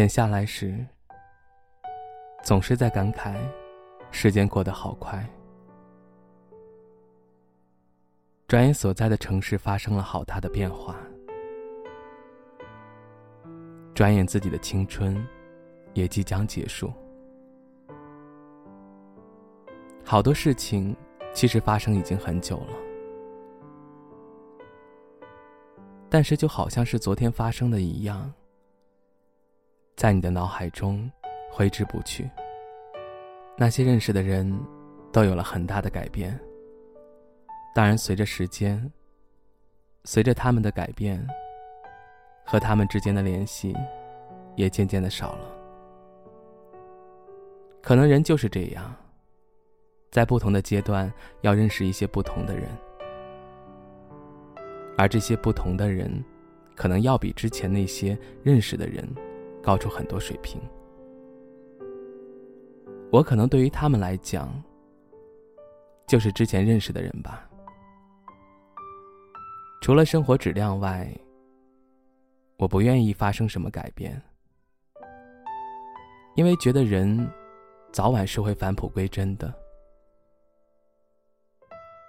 闲下来时，总是在感慨，时间过得好快。转眼所在的城市发生了好大的变化，转眼自己的青春也即将结束。好多事情其实发生已经很久了，但是就好像是昨天发生的一样。在你的脑海中挥之不去。那些认识的人，都有了很大的改变。当然，随着时间，随着他们的改变，和他们之间的联系，也渐渐的少了。可能人就是这样，在不同的阶段要认识一些不同的人，而这些不同的人，可能要比之前那些认识的人。高出很多水平，我可能对于他们来讲，就是之前认识的人吧。除了生活质量外，我不愿意发生什么改变，因为觉得人早晚是会返璞归真的。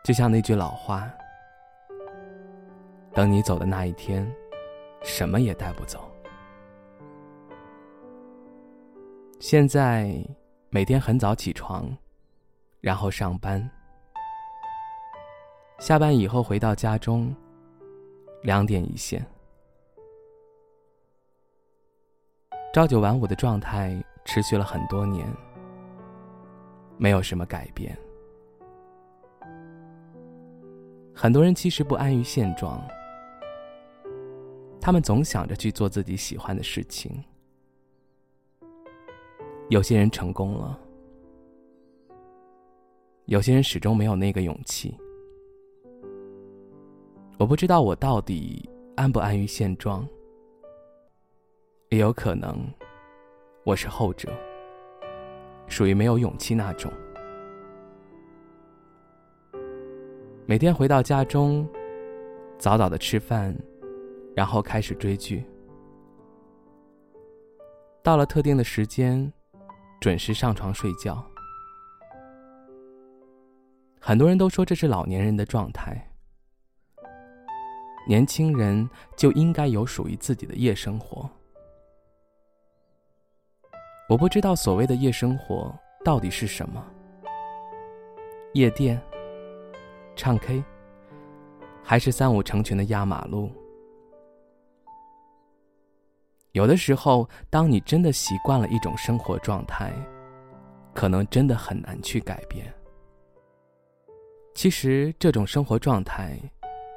就像那句老话：“等你走的那一天，什么也带不走。”现在每天很早起床，然后上班。下班以后回到家中，两点一线。朝九晚五的状态持续了很多年，没有什么改变。很多人其实不安于现状，他们总想着去做自己喜欢的事情。有些人成功了，有些人始终没有那个勇气。我不知道我到底安不安于现状，也有可能我是后者，属于没有勇气那种。每天回到家中，早早的吃饭，然后开始追剧，到了特定的时间。准时上床睡觉，很多人都说这是老年人的状态。年轻人就应该有属于自己的夜生活。我不知道所谓的夜生活到底是什么，夜店、唱 K，还是三五成群的压马路？有的时候，当你真的习惯了一种生活状态，可能真的很难去改变。其实，这种生活状态，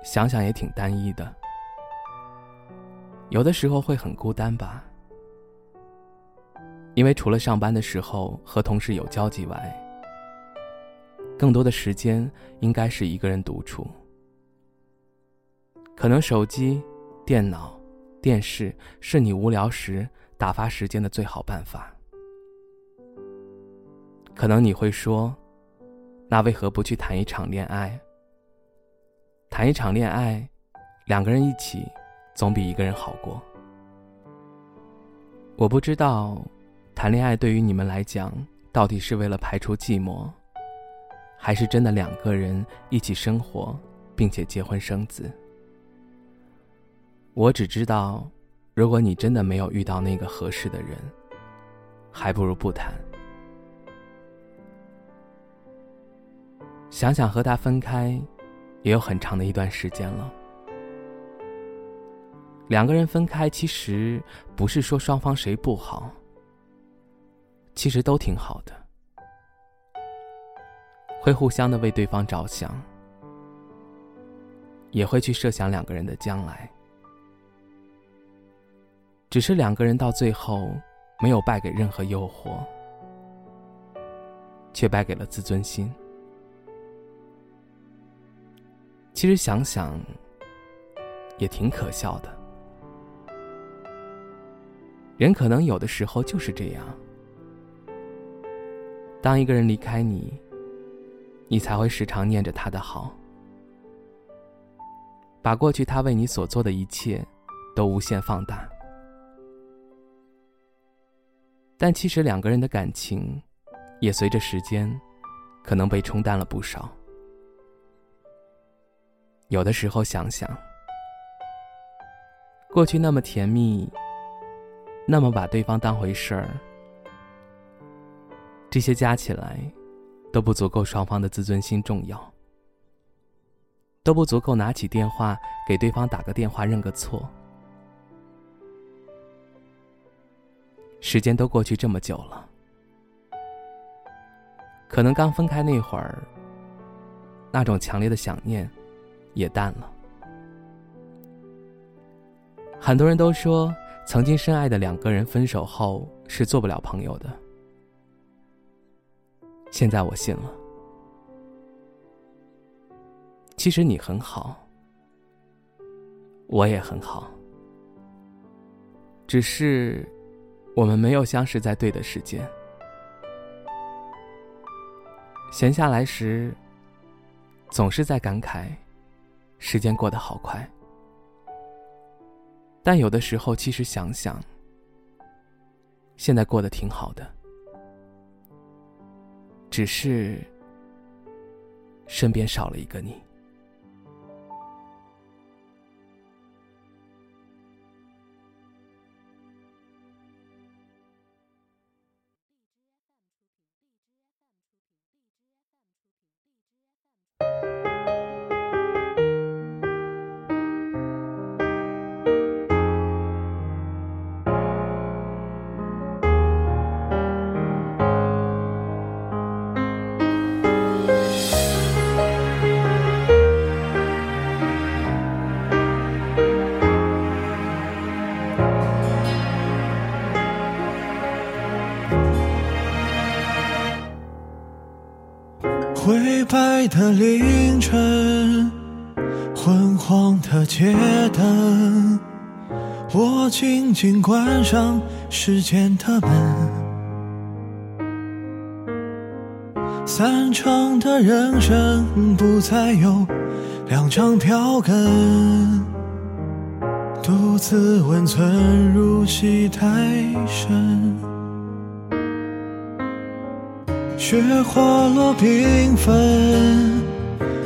想想也挺单一的。有的时候会很孤单吧，因为除了上班的时候和同事有交集外，更多的时间应该是一个人独处。可能手机、电脑。电视是你无聊时打发时间的最好办法。可能你会说，那为何不去谈一场恋爱？谈一场恋爱，两个人一起，总比一个人好过。我不知道，谈恋爱对于你们来讲，到底是为了排除寂寞，还是真的两个人一起生活，并且结婚生子？我只知道，如果你真的没有遇到那个合适的人，还不如不谈。想想和他分开，也有很长的一段时间了。两个人分开，其实不是说双方谁不好，其实都挺好的，会互相的为对方着想，也会去设想两个人的将来。只是两个人到最后没有败给任何诱惑，却败给了自尊心。其实想想，也挺可笑的。人可能有的时候就是这样，当一个人离开你，你才会时常念着他的好，把过去他为你所做的一切都无限放大。但其实两个人的感情，也随着时间，可能被冲淡了不少。有的时候想想，过去那么甜蜜，那么把对方当回事儿，这些加起来，都不足够双方的自尊心重要，都不足够拿起电话给对方打个电话认个错。时间都过去这么久了，可能刚分开那会儿，那种强烈的想念。也淡了。很多人都说，曾经深爱的两个人分手后是做不了朋友的。现在我信了。其实你很好，我也很好，只是我们没有相识在对的时间。闲下来时，总是在感慨。时间过得好快，但有的时候，其实想想，现在过得挺好的，只是身边少了一个你。灰白的凌晨，昏黄的街灯，我静静关上时间的门。散场的人生不再有两张票根，独自温存入戏太深。雪花落缤纷，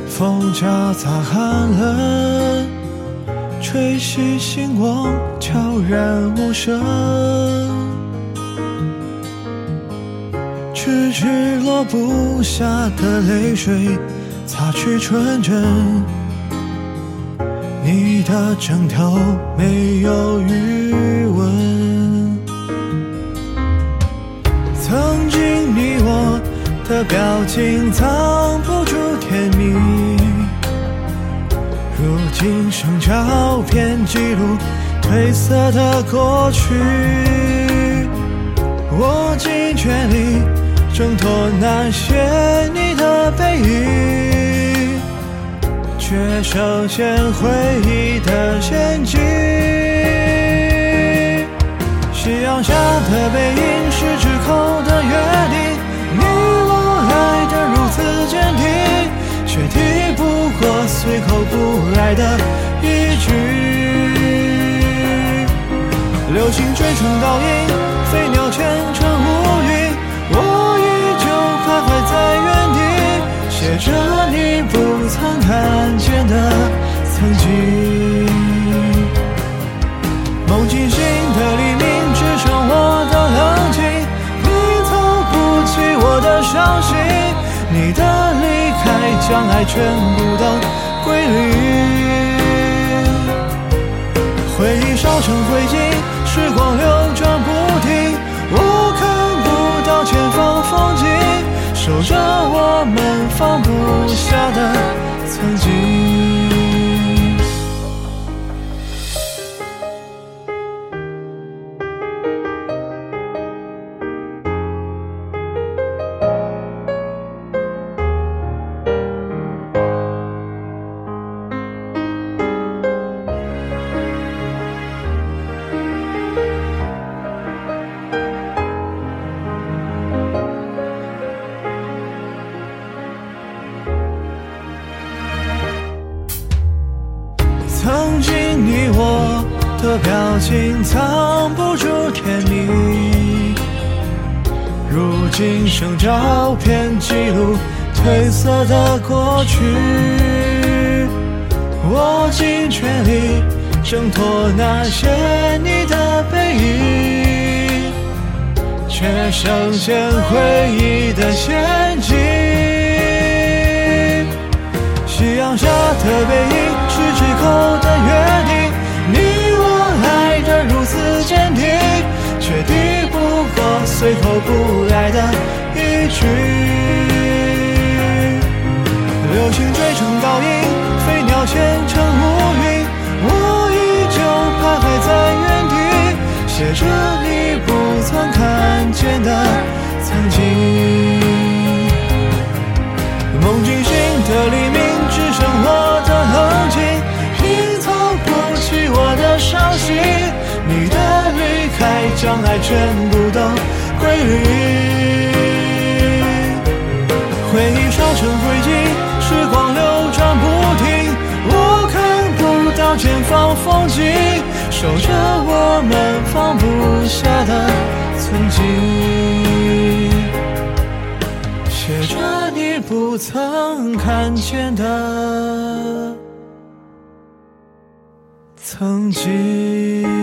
风夹杂寒冷，吹熄星光，悄然无声。迟迟落不下的泪水，擦去纯真。你的枕头没有余温，曾经你我。的表情藏不住甜蜜，如今剩照片记录褪色的过去。我尽全力挣脱那些你的背影，却深陷回忆的陷阱。夕阳下的背影是之后的约定。爱得如此坚定，却敌不过随口不来的一句流星，坠成倒影。消息，你的离开将爱全部都。归零，回忆烧成灰烬，时光流转不停，我看不到前方风景，守着我们放不下的曾经。心藏不住甜蜜。如今剩照片记录褪色的过去，我尽全力挣脱那些你的背影，却深陷回忆的陷阱。夕阳下的背影是最后的约定，坚定，却抵不过随后不来的一句。流星追成倒影，飞鸟前尘乌云，我依旧徘徊在原地，写着你不曾看见的曾经。梦惊醒的黎明，只剩我爱全部都归零。回忆烧成灰烬，时光流转不停，我看不到前方风景，守着我们放不下的曾经。写着你不曾看见的曾经。